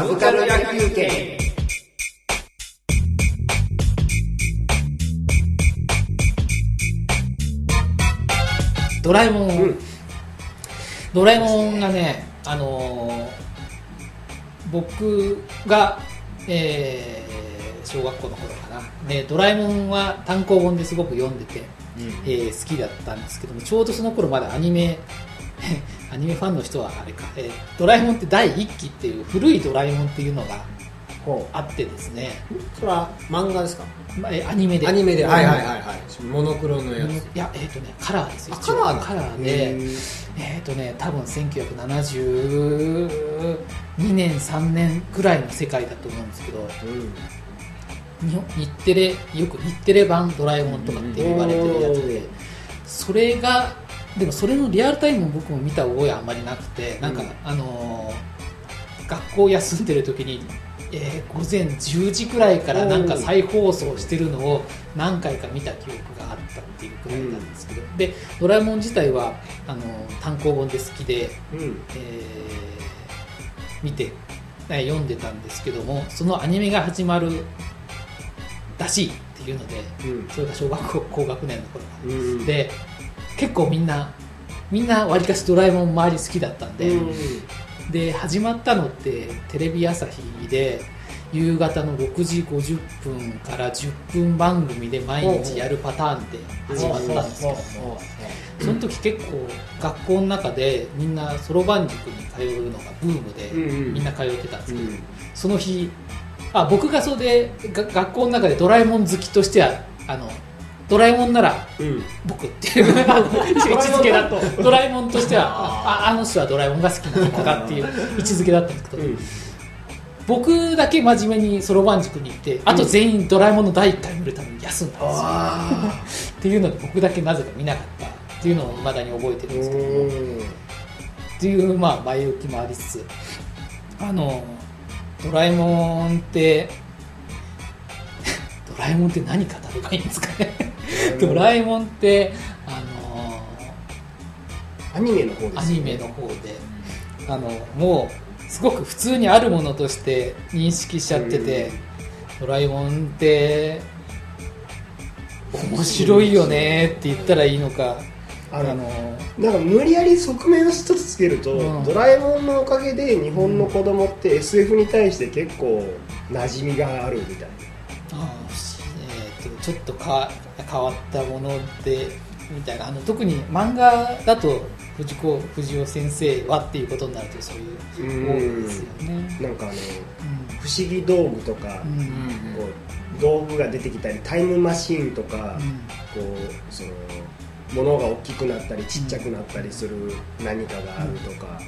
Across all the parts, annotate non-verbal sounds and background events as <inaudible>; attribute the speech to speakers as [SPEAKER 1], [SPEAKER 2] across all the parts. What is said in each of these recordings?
[SPEAKER 1] サブカル野球券
[SPEAKER 2] ドラえもん、
[SPEAKER 1] うん。
[SPEAKER 2] ドラえもんがね、あのー僕が、えー小学校の頃かな。でドラえもんは単行本ですごく読んでて、えー好きだったんですけどもちょうどその頃まだアニメアニメファンの人はあれか、えードラえもんって第1期っていう古いドラえもんっていうのが
[SPEAKER 3] ほ
[SPEAKER 2] あってですね、
[SPEAKER 3] うそれは漫画ですか？
[SPEAKER 2] まあえーアニメで。
[SPEAKER 3] アニメで。はいはいはいはい。モノクロのやつ。
[SPEAKER 2] いやえっ、とねカラーですよ
[SPEAKER 3] あカラーだ。
[SPEAKER 2] カラーでえっ、とね多分1972年3年くらいの世界だと思うんですけど日本日テレよく日テレ版ドラえもんとかって言われてるやつでそれがでもそれのリアルタイムも僕も見た覚えはあんまりなくてなんか、
[SPEAKER 3] うん
[SPEAKER 2] あのー学校休んでる時に、えー午前10時くらいからなんか再放送してるのを何回か見た記憶があったっていうくらいなんですけど、でドラえもん自体はあのー単行本で好きで、
[SPEAKER 3] うん。
[SPEAKER 2] えー見てえー読んでたんですけどもそのアニメが始まるらしいっていうので
[SPEAKER 3] うん。
[SPEAKER 2] それが小学校高学年の頃
[SPEAKER 3] うん。
[SPEAKER 2] で結構みんなみんなわりかしドラえもん周り好きだったんで、で始まったのってテレビ朝日で夕方の6時50分から10分番組で毎日やるパターンで始まったんですけどもその時結構学校の中でみんなそろばん塾に通うのがブームでみんな通ってたんですけど、
[SPEAKER 3] うん。
[SPEAKER 2] その日あ僕がそれでが学校の中でドラえもん好きとしてはあのドラえもんなら
[SPEAKER 3] うん。
[SPEAKER 2] 僕っていう。<laughs> 位置づけだと。ドラえもんと。してはああの人はドラえもんが好きなのかなっていう位置づけだったんですけど、
[SPEAKER 3] うん。
[SPEAKER 2] 僕だけ真面目にそろばん塾に行ってあと全員ドラえもんの第1回見るために休んだんですよ、
[SPEAKER 3] あ
[SPEAKER 2] っていうので僕だけなぜか見なかったっていうのを未だに覚えてるん
[SPEAKER 3] ー
[SPEAKER 2] ですけど。もっていうまあ前置きもありつつ。あのドラえもんって <laughs> ドラえもんって何語ればいいんですかねドラえもんってあの
[SPEAKER 3] アニメの方ですよね。
[SPEAKER 2] アニメの方であのもうすごく普通にあるものとして認識しちゃってて、ドラえもんって面白いよねって言ったらいいのかあ
[SPEAKER 3] あの
[SPEAKER 2] の
[SPEAKER 3] なんか無理やり側面を一つつけると、
[SPEAKER 2] うん。
[SPEAKER 3] ドラえもんのおかげで日本の子供って SF に対して結構馴染みがあるみたい
[SPEAKER 2] あえーとちょっとか変わったものでみたいな。あの特に漫画だと藤子不二雄先生はっていうことになるとそういう
[SPEAKER 3] うん。
[SPEAKER 2] 多いですよね。
[SPEAKER 3] ななんかあの不思議道具とか、
[SPEAKER 2] うん。うん
[SPEAKER 3] こう道具が出てきたりタイムマシーンとか、
[SPEAKER 2] うん。
[SPEAKER 3] こうその物が大きくなったりちっちゃくなったりする何かがあるとか、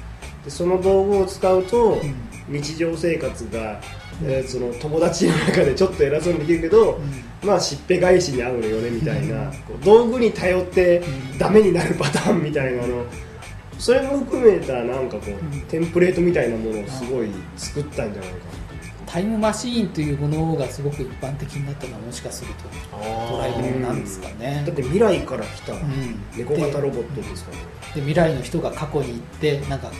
[SPEAKER 3] でその道具を使うと、日常生活が、えーその友達の中でちょっと偉そうにできるけど、まあしっぺ返しに合うのよねみたいな、こう道具に頼って
[SPEAKER 2] うん。
[SPEAKER 3] ダメになるパターンみたいなの。それも含めたなんかこう、
[SPEAKER 2] ん。
[SPEAKER 3] テンプレートみたいなものをすごい作ったんじゃないか。
[SPEAKER 2] タイムマシーンというものがすごく一般的になったのはもしかするとドラえもんなんですかね。
[SPEAKER 3] なだって未来から来た
[SPEAKER 2] ん。
[SPEAKER 3] 猫型ロボットですから。ね、
[SPEAKER 2] で未来の人が過去に行ってなんか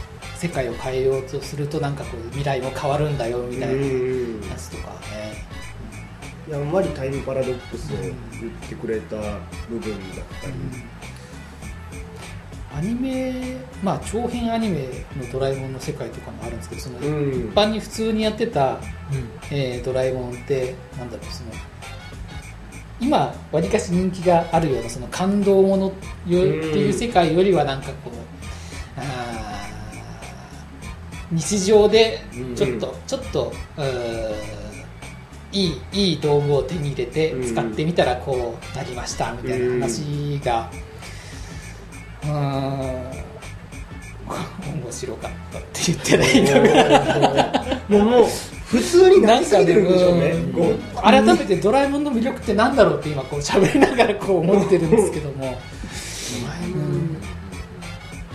[SPEAKER 2] 世界を変えようとするとなんかこう未来も変わるんだよみたいなや
[SPEAKER 3] うん。
[SPEAKER 2] つとかね。
[SPEAKER 3] やんわりタイムパラドックスを言ってくれた部分だったり、
[SPEAKER 2] アニメまあ長編アニメのドラえもんの世界とかもあるんですけどその、
[SPEAKER 3] うん。
[SPEAKER 2] 一般に普通にやってた、えードラえもんってなんだろうその今わりかし人気があるようなその感動ものよっていう世界よりはなんかこうあー日常でちょっと、ちょっといいいい道具を手に入れて
[SPEAKER 3] うん。
[SPEAKER 2] 使ってみたらこうなりましたみたいな話がうーん面白かったって言ってないのか
[SPEAKER 3] もうもう普通になりすぎてるんでしょうね。
[SPEAKER 2] う改めてドラえもんの魅力って何だろうって今こう喋りながらこう思ってるんですけども、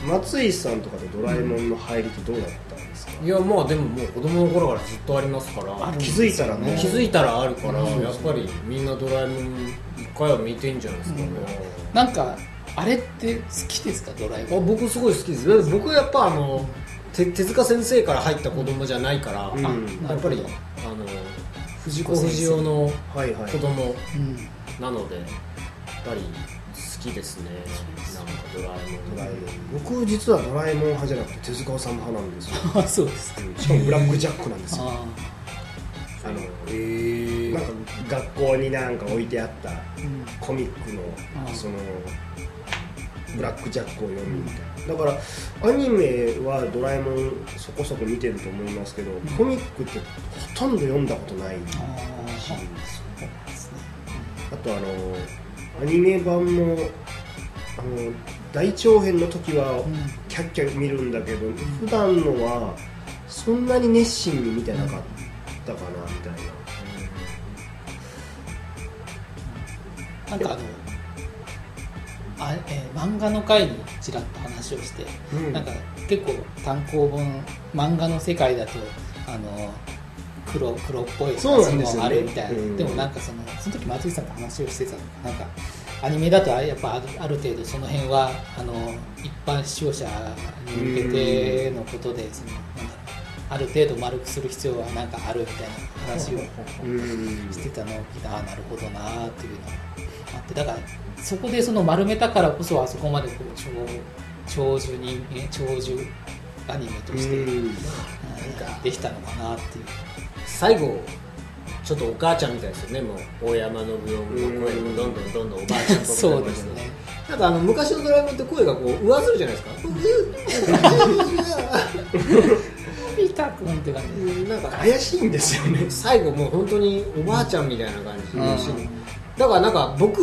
[SPEAKER 3] 松井さんとかでドラえもんの入りってどうだったんですか、
[SPEAKER 1] いやまあでももう子供の頃からずっとありますから。
[SPEAKER 3] 気づいたらね。
[SPEAKER 1] 気づいたら。あるから、
[SPEAKER 2] うん。
[SPEAKER 1] やっぱりみんなドラえもん一回は見てんじゃないですかね、
[SPEAKER 2] なんかあれって好きですか？ドラえ
[SPEAKER 1] あ
[SPEAKER 2] もん。
[SPEAKER 1] 僕すごい好きです。僕やっぱあの手手塚先生から入った子供じゃないから、
[SPEAKER 3] うん。
[SPEAKER 2] あ
[SPEAKER 1] やっぱりあの藤子不二雄の
[SPEAKER 3] はいはい。
[SPEAKER 1] 子供
[SPEAKER 2] ほどうん。
[SPEAKER 1] なのでやっぱり好きですね。なんかドラえもん。
[SPEAKER 3] ドラえもん僕実はドラえもん派じゃなくて手塚治虫派なんですよ。<laughs>
[SPEAKER 2] あそうですか。
[SPEAKER 3] しかもブラックジャックなんですよ。
[SPEAKER 2] あ
[SPEAKER 3] あの
[SPEAKER 1] へえ
[SPEAKER 3] なんか学校になんか置いてあった
[SPEAKER 2] ーうん。
[SPEAKER 3] コミックの
[SPEAKER 2] あ
[SPEAKER 3] そのブラックジャックを読むみたいな。だからアニメはドラえもんそこそこ見てると思いますけど、コミックってほとんど読んだことない
[SPEAKER 2] あー。そうですね。
[SPEAKER 3] あとあのアニメ版もあの大長編の時は
[SPEAKER 2] うん。
[SPEAKER 3] キャッキャ見るんだけど普段のはそんなに熱心に見てなかったかなみたいな。
[SPEAKER 2] なんかあのあ、えー漫画の回にちらっと話をして、
[SPEAKER 3] うん。
[SPEAKER 2] なんか結構単行本漫画の世界だとあの黒黒っぽい
[SPEAKER 3] そうなんですよね。
[SPEAKER 2] もあるみたいな、
[SPEAKER 3] うん。
[SPEAKER 2] でもなんかそのその時松井さんと話をしてたなんかアニメだとやっぱある程度その辺はあの一般視聴者に向けてのことでそのなんだろうある程度丸くする必要はなんかあるみたいな話を
[SPEAKER 3] うん。
[SPEAKER 2] してたのを聞いてああなるほどなーっていうのがあって。だからそこでその丸めたからこそあそこまでこう長長寿人間長寿アニメとして、できたのかなっていう
[SPEAKER 1] 最後ちょっとお母ちゃんみたいですよね。もう大山信夫の声もどんどんどんどんおばあちゃんっぽ
[SPEAKER 2] そうですね
[SPEAKER 1] なんかあの昔のドラえもんって声がこう上ずるじゃないですか。
[SPEAKER 2] ピーター君って感じ
[SPEAKER 1] なんか
[SPEAKER 3] 怪しいんですよね。
[SPEAKER 1] 最後もう本当におばあちゃんみたいな感じでし
[SPEAKER 2] うん。
[SPEAKER 1] だからなんか僕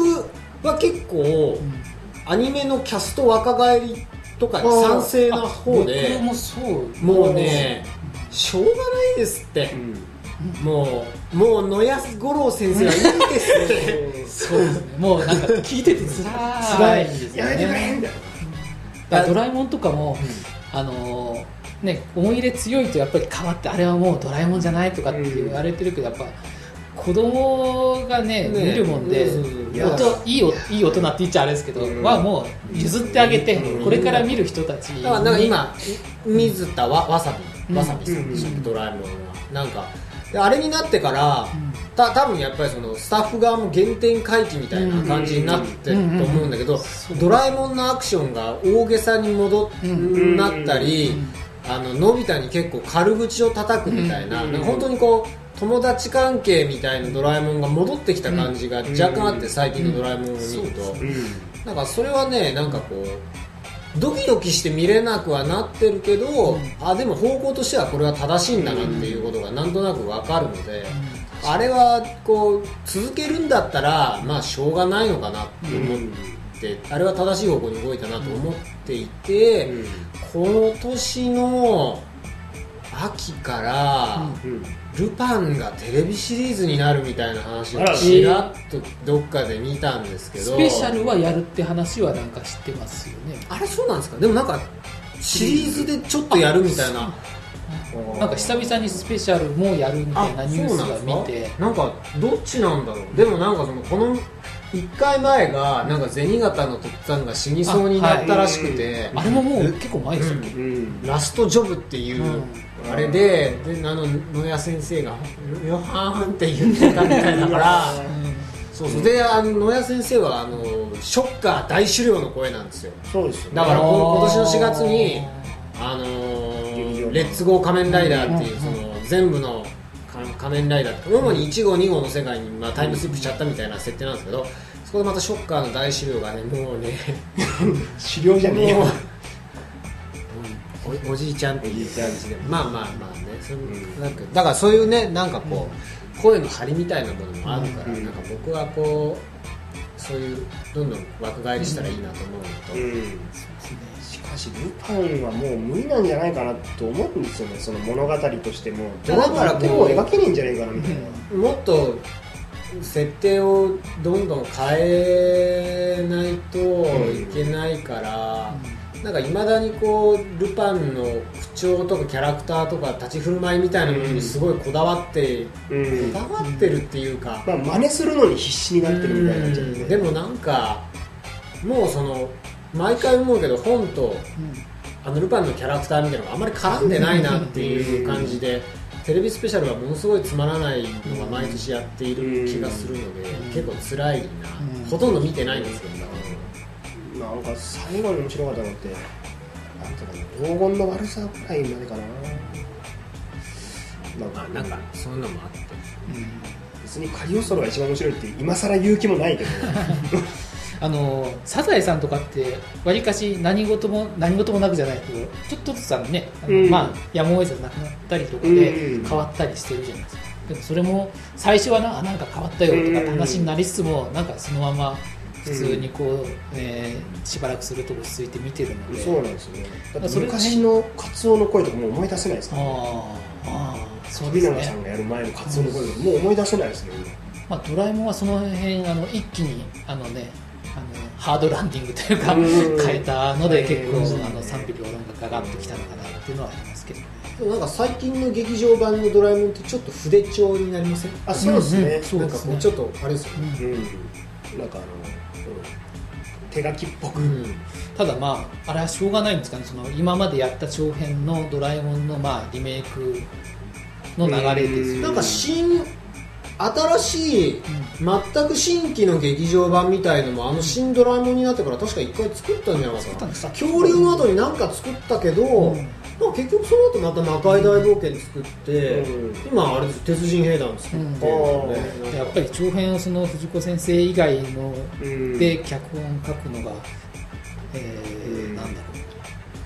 [SPEAKER 1] は結構アニメのキャスト若返りとかに賛成な方で
[SPEAKER 2] 僕もそう。
[SPEAKER 1] もうねしょうがないですってもうもう野安五郎先生はいいです <laughs> って
[SPEAKER 2] そうですね。もうなんか聞いててつらいんですよ
[SPEAKER 3] やめてくれ
[SPEAKER 2] ね。だからドラえもんとかも、あのーね、思い入れ強いとやっぱり変わってあれはもうドラえもんじゃないとかって言われてるけどやっぱ子供がね
[SPEAKER 1] ね
[SPEAKER 2] 見るもんで、
[SPEAKER 1] そうそうそう
[SPEAKER 3] い
[SPEAKER 2] いいおいい大人って言っちゃあれですけど、
[SPEAKER 3] うん。
[SPEAKER 2] はもう譲ってあげて、
[SPEAKER 3] うん。
[SPEAKER 2] これから見る人たちに
[SPEAKER 1] だからなんか今水田わわさび。
[SPEAKER 2] うん。
[SPEAKER 1] わさびさんでしたっけ？
[SPEAKER 2] うん
[SPEAKER 1] ドラえもんは。なんかであれになってからた多分やっぱりそのスタッフ側も原点回帰みたいな感じになってると思うんだけどドラえもんのアクションが大げさに戻っ
[SPEAKER 2] うん。
[SPEAKER 1] なったりあののび太に結構軽口を叩くみたいな
[SPEAKER 3] うん。
[SPEAKER 1] なんか本当にこう友達関係みたいなドラえもんが戻ってきた感じが若干あって最近のドラえもんを見ると。なんかそれはねなんかこうドキドキして見れなくはなってるけど、あでも方向としてはこれは正しいんだなっていうことがなんとなくわかるので、あれはこう続けるんだったらまあしょうがないのかなって思って、あれは正しい方向に動いたなと思っていて、この年の秋から、ルパンがテレビシリーズになるみたいな話をちらっとどっかで見たんですけど。
[SPEAKER 2] スペシャルはやるって話はなんか知ってますよね。
[SPEAKER 1] あれそうなんですか？でもなんかシリーズでちょっとやるみたいな。
[SPEAKER 2] なんか久々にスペシャルもやるみたいなニュースが見て。
[SPEAKER 1] なんか？どっちなんだろう？でもなんかそのこの1回前がなんか銭形のとっつぁんが死にそうになったらしくて、
[SPEAKER 2] あれももう結構前ですよね、
[SPEAKER 1] ラストジョブっていう、
[SPEAKER 2] うん
[SPEAKER 1] あれでであの野谷先生が「ヨハーン」って言ってたみたいだからそうそう。であの野谷先生はあのショッカー大狩猟の声なんですよ。
[SPEAKER 3] そうですよね。
[SPEAKER 1] だから今年の4月にあのーレッツゴー仮面ライダーっていう
[SPEAKER 2] うん。
[SPEAKER 1] その全部のか仮面ライダー主に1号2号の世界にまあタイムスリップしちゃったみたいな設定なんですけどそこでまたショッカーの大狩猟がねもうね <laughs>
[SPEAKER 3] 狩猟じゃねえよ
[SPEAKER 1] おおじいちゃんっていう感じでまあまあまあね。それ
[SPEAKER 3] ん。
[SPEAKER 1] なんかだからそういうねなんかこう声の張りみたいなものもあるから、
[SPEAKER 3] うん
[SPEAKER 1] なんか僕はこうそういうどんどん若返りしたらいいなと思うのと、
[SPEAKER 3] しかしルパンはもう無理なんじゃないかなと思うんですよね。その物語としても。ドラマだけも描けねえんじゃないかなみたいな。
[SPEAKER 1] もっと設定をどんどん変えないといけないから、なんかいまだにこうルパンの口調とかキャラクターとか立ち振る舞いみたいなものにすごいこだわって、
[SPEAKER 3] うん。
[SPEAKER 1] こだわってるっていうか、
[SPEAKER 3] まあ真似するのに必死になってるみたいになっちゃって
[SPEAKER 1] でもなんかもうその毎回思うけど本とあのルパンのキャラクターみたいなのがあんまり絡んでないなっていう感じでテレビスペシャルはものすごいつまらないのが毎年やっている気がするので結構辛いな。
[SPEAKER 2] うん
[SPEAKER 1] ほとんど見てないんですけど
[SPEAKER 3] なんか最後に面白かったのってなんていうかな黄金の悪さぐらいまでかな。なんか
[SPEAKER 1] まあなんかそういうのもあって。
[SPEAKER 3] 別にカリオストロが一番面白いって今更言う気もないけど。<laughs>
[SPEAKER 2] あのサザエさんとかってわりかし何事も何事もなくじゃない。けどちょっとずつあのねあの、
[SPEAKER 3] うん。
[SPEAKER 2] まあやむを得ずなくなったりとかで
[SPEAKER 3] うん。
[SPEAKER 2] 変わったりしてるじゃないですか。でもそれも最初はなあなんか変わったよとかって話になりつつもなんかそのまま普通にこう、えーしばらくすると落ち着いて見てるので。
[SPEAKER 3] そうなんですよね。だっ昔のカツオの声とかもう思い出せないですから、ね、
[SPEAKER 2] あーあーそうです
[SPEAKER 3] 富永さん
[SPEAKER 2] ね、
[SPEAKER 3] がやる前のカツオの声とかもう思い出せないですね。
[SPEAKER 2] まあ、ドラえもんはその辺あの一気にあのねあのハードランディングというか
[SPEAKER 3] うん。
[SPEAKER 2] 変えたので結構
[SPEAKER 3] うん。
[SPEAKER 2] あの賛否両論がガガッときたのかなっていうのはありますけどね。
[SPEAKER 1] なんか最近の劇場版のドラえもんってちょっと筆調になりません？
[SPEAKER 3] あそうですね、
[SPEAKER 2] うんうん。そう
[SPEAKER 1] なんか
[SPEAKER 2] ですね
[SPEAKER 1] こうちょっとあれですよね。
[SPEAKER 3] うん。なんかあの、うん手書きっぽく、
[SPEAKER 1] うん。
[SPEAKER 2] ただまああれはしょうがないんですかね。その今までやった長編のドラえもんのまあリメイクの流れです
[SPEAKER 1] なんか新新しい全く新規の劇場版みたいのもあの新ドラえもんになってから確か一回作ったんじゃなかったか？な恐竜の後に何か作ったけど、
[SPEAKER 2] うん。
[SPEAKER 1] まあ結局その後また魔界大冒険作って、
[SPEAKER 3] うん。
[SPEAKER 1] 今あれです鉄人兵団作って、
[SPEAKER 3] うん。
[SPEAKER 1] ね
[SPEAKER 2] やっぱり長編をその藤子先生以外の
[SPEAKER 3] うん。
[SPEAKER 2] で脚本書くのが、えー
[SPEAKER 3] うん。
[SPEAKER 2] なんだろう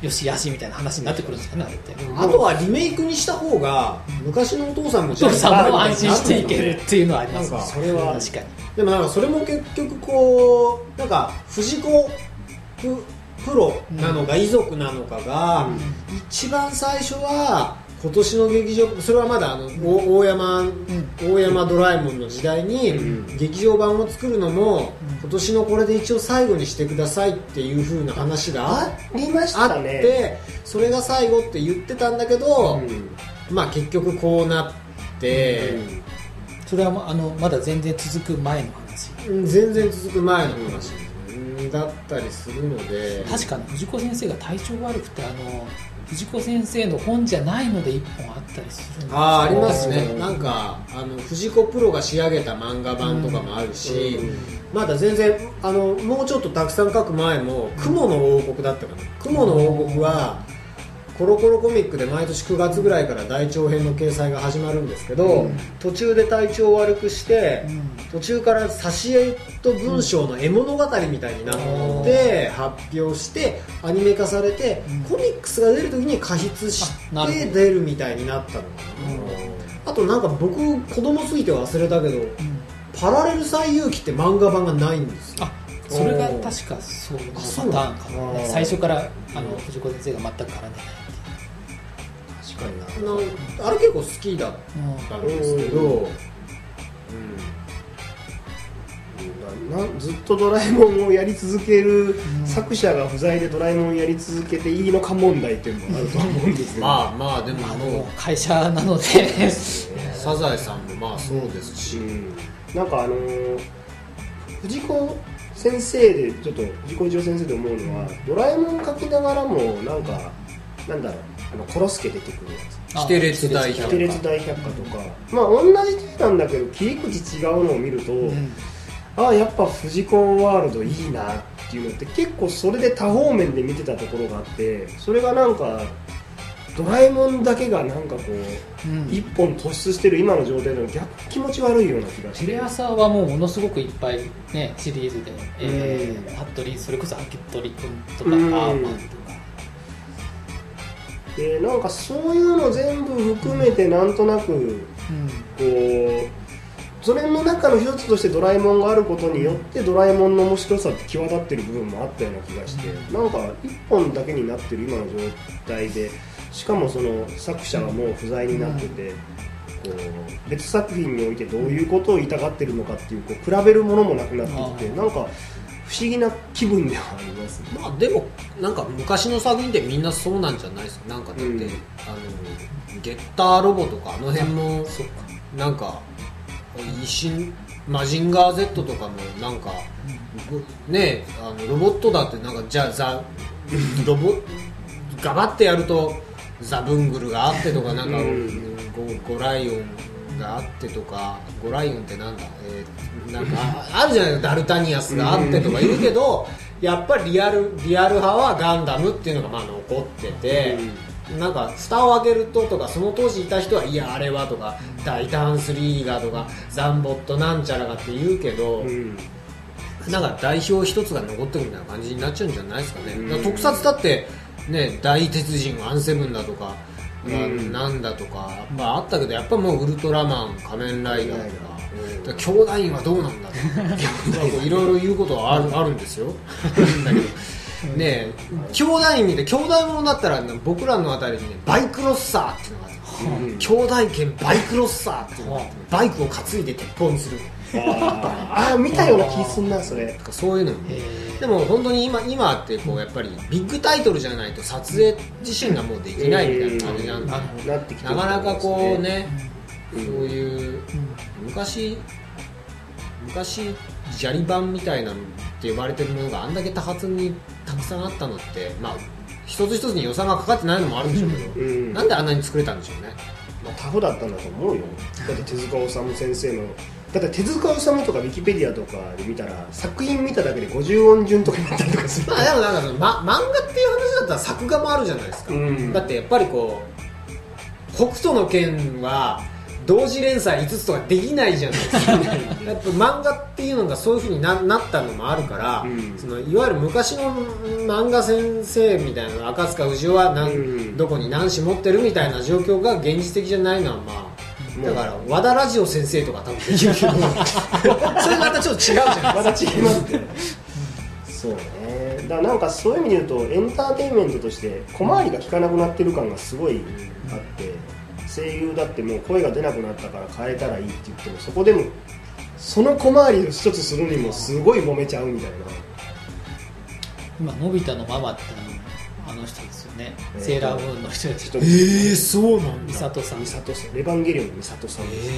[SPEAKER 2] よしやしみたいな話になってくるんですかねあれって
[SPEAKER 1] あとはリメイクにした方が昔のお父さんも
[SPEAKER 2] お父さんも安心していけるっていうのはあります。
[SPEAKER 3] それは。
[SPEAKER 2] 確かに。
[SPEAKER 1] でもなんかそれも結局こうなんか藤子ププロなのか遺族なのかが、一番最初は今年の劇場それはまだあの、お大山、大山ドラえもんの時代に、
[SPEAKER 3] うん。
[SPEAKER 1] 劇場版を作るのも、
[SPEAKER 2] うん
[SPEAKER 1] 今年のこれで一応最後にしてくださいっていう風な話があ
[SPEAKER 3] ありまし
[SPEAKER 1] あっ
[SPEAKER 3] たね
[SPEAKER 1] てそれが最後って言ってたんだけど、
[SPEAKER 3] うん。
[SPEAKER 1] まあ結局こうなって、
[SPEAKER 2] それはまあのまだ全然続く前の話。
[SPEAKER 1] うん全然続く前の話だったりするので。
[SPEAKER 2] 確かに藤子先生が体調悪くてあの藤子先生の本じゃないので一本あったりするんですよ。
[SPEAKER 1] ああありますね。
[SPEAKER 3] うん。
[SPEAKER 1] なんかあの藤子プロが仕上げた漫画版とかもあるし、
[SPEAKER 3] うん。
[SPEAKER 1] まだ全然あのもうちょっとたくさん書く前も「雲の王国」だったかな「雲の王国は」コロコロコミックで毎年9月ぐらいから大長編の掲載が始まるんですけど、
[SPEAKER 2] うん。
[SPEAKER 1] 途中で体調を悪くして、
[SPEAKER 2] うん。
[SPEAKER 1] 途中から挿絵と文章の絵物語みたいになって発表してアニメ化されて、
[SPEAKER 2] うん。
[SPEAKER 1] コミックスが出る時に加筆して出るみたいになったのかな、あとなんか僕子供すぎて忘れたけど
[SPEAKER 2] うん「
[SPEAKER 1] パラレル最遊記」って漫画版がないんですよ。
[SPEAKER 2] あそれが確かそうの？パターンかも最初からあの藤子先生が全く絡んでない
[SPEAKER 3] 確かに
[SPEAKER 1] あれ結構好きだったんですけど、
[SPEAKER 3] うん。なずっとドラえもんをやり続ける
[SPEAKER 2] うん。
[SPEAKER 3] 作者が不在でドラえもんやり続けていいのか問題っていうのもあると思うんですけど。
[SPEAKER 1] まあまあでも
[SPEAKER 2] あの会社なので。
[SPEAKER 1] サザエさんもまあそうですし、
[SPEAKER 3] うん。なんかあのー藤子先生でちょっと藤子一郎先生で思うのはドラえもん描きながらもなんかなんだろうあのコロスケ出てくるやつ。
[SPEAKER 1] キテレツ大
[SPEAKER 3] キ
[SPEAKER 1] 百
[SPEAKER 3] テレツ大百科とか。まあ同じ手なんだけど切り口違うのを見ると、
[SPEAKER 2] うん。
[SPEAKER 3] ああやっぱ藤子ワールドいいなっていうのって結構それで多方面で見てたところがあってそれがなんかドラえもんだけがなんかこう
[SPEAKER 2] うん。
[SPEAKER 3] 一本突出してる今の状態での逆気持ち悪いような気がして。
[SPEAKER 2] テレ朝はもうものすごくいっぱいねシリーズで、え
[SPEAKER 3] うん。
[SPEAKER 2] ー、服部それこそ服部君とか、
[SPEAKER 3] うん。
[SPEAKER 2] アーマンとか
[SPEAKER 3] でなんかそういうの全部含めてなんとなく
[SPEAKER 2] うん。
[SPEAKER 3] こうそれの中の一つとしてドラえもんがあることによってドラえもんの面白さって際立ってる部分もあったような気がしてなんか一本だけになってる今の状態でしかもその作者はもう不在になってて、こう別作品においてどういうことを言いたがってるのかっていうこう比べるものもなくなってきてなんか不思議な気分ではありますね。
[SPEAKER 1] まあでもなんか昔の作品ってみんなそうなんじゃないですか。なんかだって、
[SPEAKER 3] うん。
[SPEAKER 1] あのゲッターロボとかあの辺も
[SPEAKER 2] そ
[SPEAKER 1] なんか一瞬マジンガー Z とかもなんか、ねあのロボットだってなんかじゃあザロボガバってやるとザブングルがあってとかなんか、
[SPEAKER 3] うん。
[SPEAKER 1] ゴゴライオンがあってとかゴライオンってなんだ、えーなんかああるじゃないですかダルタニアスがあってとか言うけど、やっぱりリアルリアル派はガンダムっていうのがまあ残ってて。なんか蓋を開けるととかその当時いた人はいやあれはとか大胆スリーガーとかザンボットなんちゃらがって言うけど、
[SPEAKER 3] うん。
[SPEAKER 1] なんか代表一つが残ってるみたいな感じになっちゃうんじゃないですかね、から特撮だってね大鉄人アンセブンだとか、
[SPEAKER 3] うん
[SPEAKER 1] なんだとか、まあ、あったけどやっぱもうウルトラマン仮面ライダーとか,、
[SPEAKER 3] うん。
[SPEAKER 1] だ兄弟院はどうなんだと <laughs> いろいろ言うことはあるあるんですよ。だけど。ねえ兄弟院見て兄弟ものだったらね僕らのあたりにねバイクロッサーっていうのがあって
[SPEAKER 3] うん。
[SPEAKER 1] 兄弟犬バイクロッサーっていうのがあってバイクを担いで鉄砲にする
[SPEAKER 3] ああ見たような気すんなそれ。
[SPEAKER 1] そういうのも
[SPEAKER 2] へー。
[SPEAKER 1] でも本当に今今ってこうやっぱりビッグタイトルじゃないと撮影自身がもうできないみたいな感じなんで
[SPEAKER 2] な
[SPEAKER 3] ってきて
[SPEAKER 1] なかなかこうね
[SPEAKER 3] うん。
[SPEAKER 1] そういう昔昔砂利版みたいなのって呼ばれてるものがあんだけ多発にたくさんあったのってまあ一つ一つに予算がかかってないのもあるんでしょうけど、
[SPEAKER 3] うん。
[SPEAKER 1] なんであんなに作れたんでしょうね。
[SPEAKER 3] まあ、タフだったんだと思うよ。だって手塚治虫先生のだって手塚治虫とかウィキペディアとかで見たら作品見ただけで50音順とかになったりとかする。
[SPEAKER 1] まあでもなんかま、漫画っていう話だったら作画もあるじゃないですか、
[SPEAKER 3] うん。
[SPEAKER 1] だってやっぱりこう北斗の拳は同時連載5つとかできないじゃないですか。やっぱ漫画っていうのがそういうふうにななったのもあるから、
[SPEAKER 3] うん。
[SPEAKER 1] そのいわゆる昔の漫画先生みたいな赤塚不二夫は何、
[SPEAKER 3] うん。
[SPEAKER 1] どこに何紙持ってるみたいな状況が現実的じゃないのはまあだから和田ラジオ先生とか多分。できるけどそれまたちょっと違うじゃない
[SPEAKER 3] また違いますね。そうね。だからなんかそういう意味で言うとエンターテインメントとして小回りが利かなくなってる感がすごいあって声優だってもう声が出なくなったから変えたらいいって言ってもそこでもその小回りを一つするにもすごい揉めちゃうみたいな。
[SPEAKER 2] 今のび太のママってあの人セーラームーンの人です
[SPEAKER 3] 人
[SPEAKER 1] えー、そうなん
[SPEAKER 2] 美里さん。
[SPEAKER 3] 美里さん。レバンゲリオンの美里さん。です、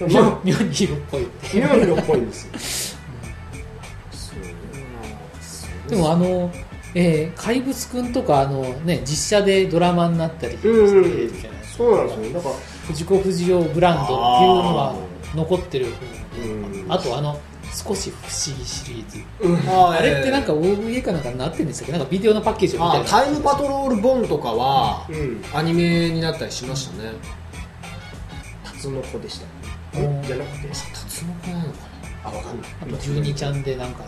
[SPEAKER 1] え
[SPEAKER 2] 妙
[SPEAKER 3] まあ
[SPEAKER 2] 妙に色っぽい。
[SPEAKER 3] 妙に色っぽいんですよ。
[SPEAKER 2] でもあの、えー怪物くんとかあの、ね、実写でドラマになったりして
[SPEAKER 3] うんうん
[SPEAKER 2] るじゃないですか、
[SPEAKER 3] そうなんですよ。だから
[SPEAKER 2] 藤子不二雄ブランドっていうのは残ってる。
[SPEAKER 3] うん。
[SPEAKER 2] あとあの少し不思議シリーズ。
[SPEAKER 1] あ
[SPEAKER 2] あれってなんか OVA かなんかになってるんでしたっけなんかビデオのパッケージを見たり
[SPEAKER 1] あタイムパトロールボンとかは
[SPEAKER 3] うん。
[SPEAKER 1] アニメになったりしましたね。
[SPEAKER 3] タツノコでした。
[SPEAKER 2] うん。
[SPEAKER 3] じゃなくて。
[SPEAKER 1] タツノコなのか
[SPEAKER 3] あわかんない。
[SPEAKER 2] あと12ちゃんでなんか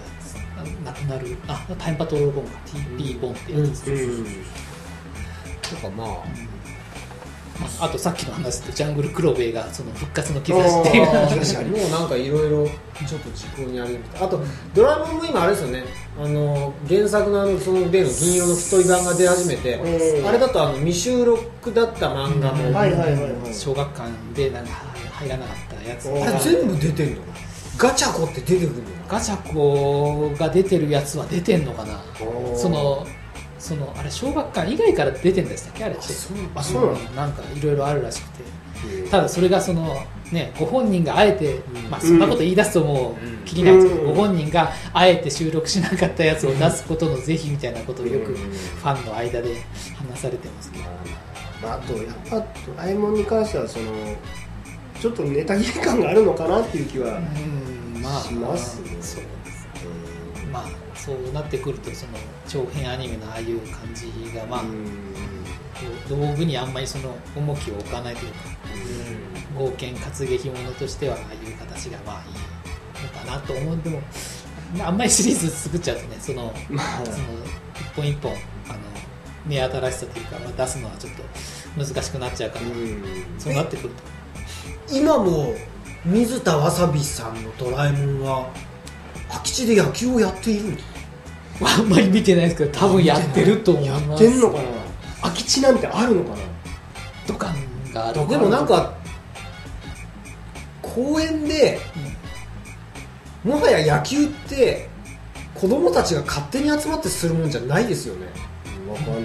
[SPEAKER 2] なくなる。あタイムパトロールボンか。TP ボンってやつ。です、
[SPEAKER 3] うん。
[SPEAKER 1] なとかまあ
[SPEAKER 2] あとさっきの話でジャングルクロベイがその復活の兆しっていう。話 <laughs>
[SPEAKER 1] もうなんかいろいろちょっと時効にありみたいあとドラえもんも今あれですよね。あの原作のあのその例の銀色の太い版が出始めて
[SPEAKER 3] うん
[SPEAKER 1] あれだとあの未収録だった漫画も、
[SPEAKER 3] はいはいはいはい。
[SPEAKER 2] 小学館でなんか入らなかったやつ
[SPEAKER 3] お
[SPEAKER 1] あれ全部出てんのガチャコって出てくるの
[SPEAKER 2] ガチャコが出てるやつは出てんのかな。そのそのあれ小学館以外から出てんでしたっけ？あれって。
[SPEAKER 3] あそうなの？
[SPEAKER 2] なんかいろいろあるらしくて。
[SPEAKER 3] うん
[SPEAKER 2] ただそれがそのねご本人があえて、
[SPEAKER 1] ん。
[SPEAKER 2] まあ、そんなこと言い出すとも
[SPEAKER 1] うん
[SPEAKER 2] う気になるんですけど、
[SPEAKER 3] うん。
[SPEAKER 2] ご本人があえて収録しなかったやつを出すことの是非みたいなことをよく
[SPEAKER 3] うん。
[SPEAKER 2] ファンの間で話されてますけど、
[SPEAKER 3] まあ、あとやっぱドラえもんに関してはそのちょっとネタ切れ感があるのかなっていう気は、しますね。
[SPEAKER 2] そうですね。まあそうなってくるとその長編アニメのああいう感じがまあ、道具にあんまりその重きを置かないというか冒険活劇ものとしてはああいう形がまあいいのかなと思うんでもあんまりシリーズ作っちゃうとねその
[SPEAKER 3] まあ。
[SPEAKER 2] その一本一本あの目新しさというか、まあ、出すのはちょっと難しくなっちゃうから、そうなってくると。
[SPEAKER 1] 今も水田わさびさんのドラえもんは空き地で野球をやっているんだ
[SPEAKER 2] あんまり見てないですけど多分やってると思います。
[SPEAKER 3] やってんのかな？空き地なんてあるのかな？
[SPEAKER 2] 土管がある
[SPEAKER 1] でもなんか公園でもはや野球って子供たちが勝手に集まってするもんじゃないですよね。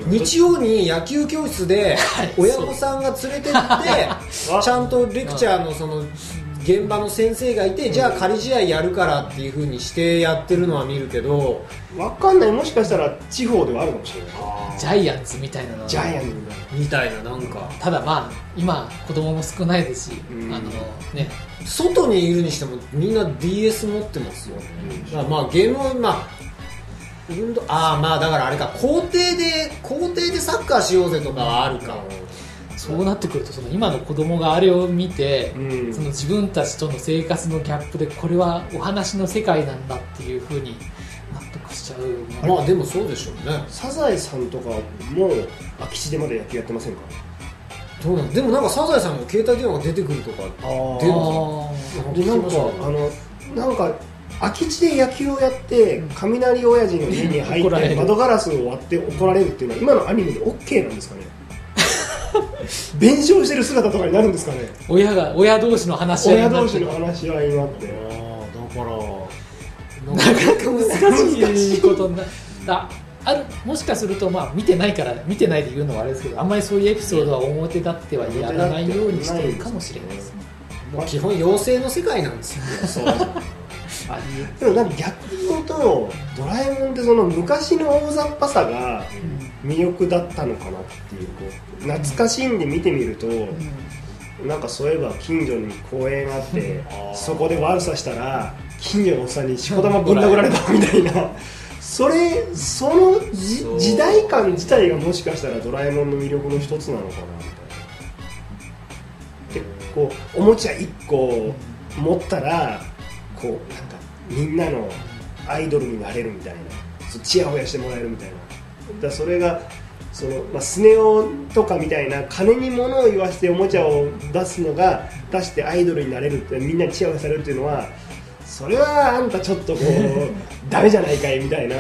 [SPEAKER 1] 日曜に野球教室で <laughs>
[SPEAKER 2] はい
[SPEAKER 1] 親御さんが連れてって <laughs> ちゃんとレクチャーのその現場の先生がいて、じゃあ仮試合やるからっていうふうにしてやってるのは見るけど
[SPEAKER 3] わかんない。もしかしたら地方ではあるかもしれない。
[SPEAKER 2] ジャイアンツみたいな。のは
[SPEAKER 3] ジャイアンツみたいな。
[SPEAKER 1] ななんか。
[SPEAKER 2] ただまあ今子供も少ないですし、
[SPEAKER 3] うん。
[SPEAKER 2] あのね。
[SPEAKER 1] 外にいるにしてもみんな DS 持ってますよ。ね、だからまあゲームをまあ運動ああまあだからあれか校庭で校庭でサッカーしようぜとかはあるか、
[SPEAKER 2] そうなってくるとその今の子供があれを見て、
[SPEAKER 3] うん。
[SPEAKER 2] その自分たちとの生活のギャップでこれはお話の世界なんだっていうふうに納得しちゃう
[SPEAKER 1] まあでもそうでしょうね。
[SPEAKER 3] サザエさんとかも空き地でまだ野球やってませんか？
[SPEAKER 1] どうなん？でもなんかサザエさんが携帯電話が出てくるとか
[SPEAKER 3] あ
[SPEAKER 1] 出る
[SPEAKER 2] あ
[SPEAKER 3] でなんかあのなんか空き地で野球をやって雷親父の家に入って <laughs> 窓ガラスを割って怒られるっていうのは今のアニメで OK なんですかね？弁償してる姿とかになるんですかね。
[SPEAKER 2] ー親が親同士の話し合い
[SPEAKER 3] 親
[SPEAKER 2] になってる
[SPEAKER 3] 同士の話し合いになって。
[SPEAKER 1] ああだから。
[SPEAKER 2] なかなか難しいことになだあるもしかすると、まあ、見てないから見てないで言うのはあれですけどあんまりそういうエピソードは表立ってはやらないようにしてるかもしれないですね。
[SPEAKER 1] もう基本妖精の世界なんですよ。
[SPEAKER 3] そ <laughs> うでもなんか逆に言うとドラえもんってその昔の大雑把さが魅力だったのかなっていうこう懐かしんで見てみると、なんかそういえば近所に公園あってそこで悪さしたら近所のおっさんにしこ玉ぶん殴られたみたいな。それその時代感自体がもしかしたらドラえもんの魅力の一つなのかなみたいな。でこうおもちゃ1個持ったらこうみんなのアイドルになれるみたいな。そうチヤホヤしてもらえるみたいな。だからそれがその、まあ、スネ夫とかみたいな金に物を言わせておもちゃを出すのが出してアイドルになれるってみんなにチヤホヤされるっていうのはそれはあんたちょっとこう <laughs> ダメじゃないかいみたいな。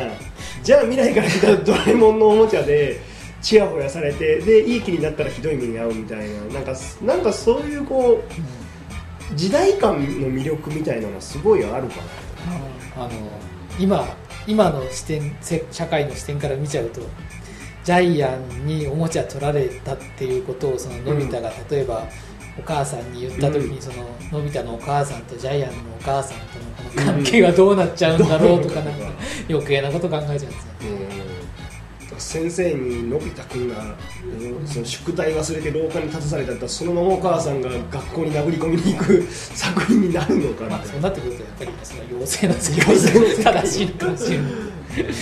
[SPEAKER 3] じゃあ未来から来たドラえもんのおもちゃでチヤホヤされてでいい気になったらひどい目に遭うみたいな。なんかなんかそういうこう時代感の魅力みたいなのがすごいあるかな
[SPEAKER 2] あの今今の視点せ社会の視点から見ちゃうとジャイアンにおもちゃ取られたっていうことをそののび太が例えばお母さんに言った時にそののび太のお母さんとジャイアンのお母さんとのこの関係がどうなっちゃうんだろうとかなんか余計なこと考えちゃうんですよ
[SPEAKER 3] 先生にのび太くんがうんその宿題忘れて廊下に立たされたらそのままお母さんが学校に殴り込みに行く作品になるのか
[SPEAKER 2] まあ、
[SPEAKER 3] みたいうな
[SPEAKER 2] そなってくるとやっぱりその妖精の世界
[SPEAKER 3] 妖精の世界
[SPEAKER 2] 正しいのかもしれない。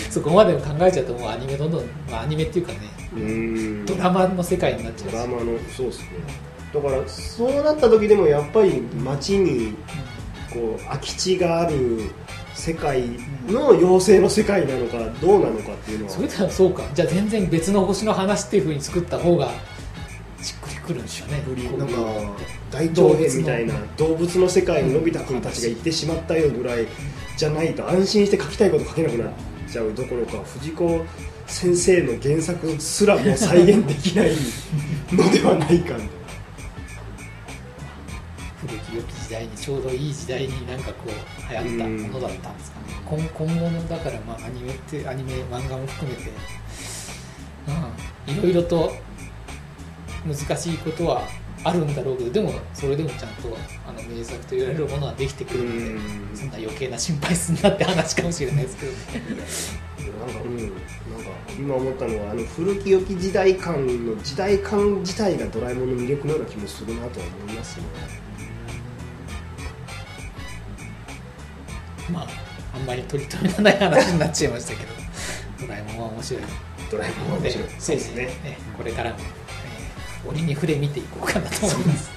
[SPEAKER 2] そこまで考えちゃうともうアニメどんどん、まあ、アニメっていうかね
[SPEAKER 3] うん。
[SPEAKER 2] ドラマの世界になっちゃうし。
[SPEAKER 3] ドラマのそうですね。だからそうなった時でもやっぱり街にこう空き地がある世界の妖精の世界なのかどうなのかっていうのは。
[SPEAKER 2] それではそうか。じゃあ全然別の星の話っていうふうに作った方がしっくりくるんでしょうね。
[SPEAKER 3] なんか大長編みたいな動物の。世界にのび太くんたちが行ってしまったよぐらいじゃないと安心して書きたいこと書けなくなっちゃうどころか藤子先生の原作すらも再現できないのではないか。みたいな
[SPEAKER 2] 時代にちょうどいい時代になんかこう流行ったものだったんですかね。今今後のだからまあアニメってアニメ漫画も含めてうんいろいろと難しいことはあるんだろうけどでもそれでもちゃんとあの名作と言われるものはできてくるので
[SPEAKER 3] うん。
[SPEAKER 2] そんな余計な心配すんなって話かもしれないですけど。ね <laughs>
[SPEAKER 3] なんかうん。なんか今思ったのはあの古き良き時代感の時代感自体がドラえもんの魅力のような気もするなとは思いますね
[SPEAKER 2] まああんまり取り留めのない話になっちゃいましたけど。ドラえもんは面白い。
[SPEAKER 3] ドラえもんは面白い。そうですね。
[SPEAKER 2] えーこれからも、えー折に触れ見ていこうかなと思います